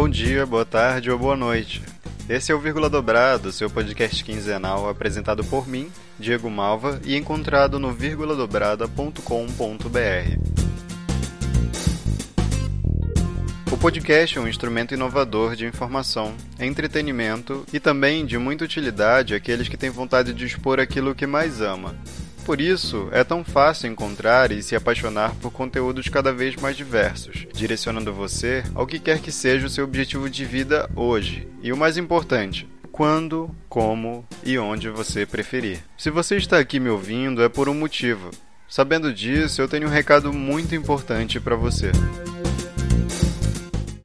Bom dia, boa tarde ou boa noite. Esse é o Vírgula Dobrado, seu podcast quinzenal apresentado por mim, Diego Malva, e encontrado no vírguladobrada.com.br. O podcast é um instrumento inovador de informação, entretenimento e também de muita utilidade àqueles que têm vontade de expor aquilo que mais ama. Por isso, é tão fácil encontrar e se apaixonar por conteúdos cada vez mais diversos, direcionando você ao que quer que seja o seu objetivo de vida hoje. E o mais importante, quando, como e onde você preferir. Se você está aqui me ouvindo, é por um motivo. Sabendo disso, eu tenho um recado muito importante para você.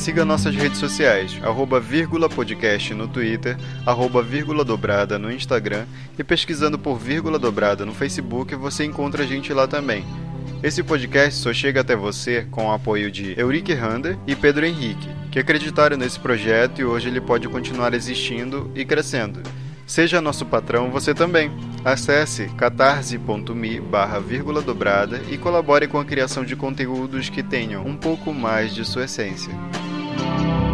Siga nossas redes sociais, arroba vírgula podcast no Twitter, arroba vírgula dobrada no Instagram e pesquisando por vírgula dobrada no Facebook você encontra a gente lá também. Esse podcast só chega até você com o apoio de Eurique Rander e Pedro Henrique, que acreditaram nesse projeto e hoje ele pode continuar existindo e crescendo. Seja nosso patrão você também. Acesse catarse.me barra vírgula dobrada e colabore com a criação de conteúdos que tenham um pouco mais de sua essência. thank you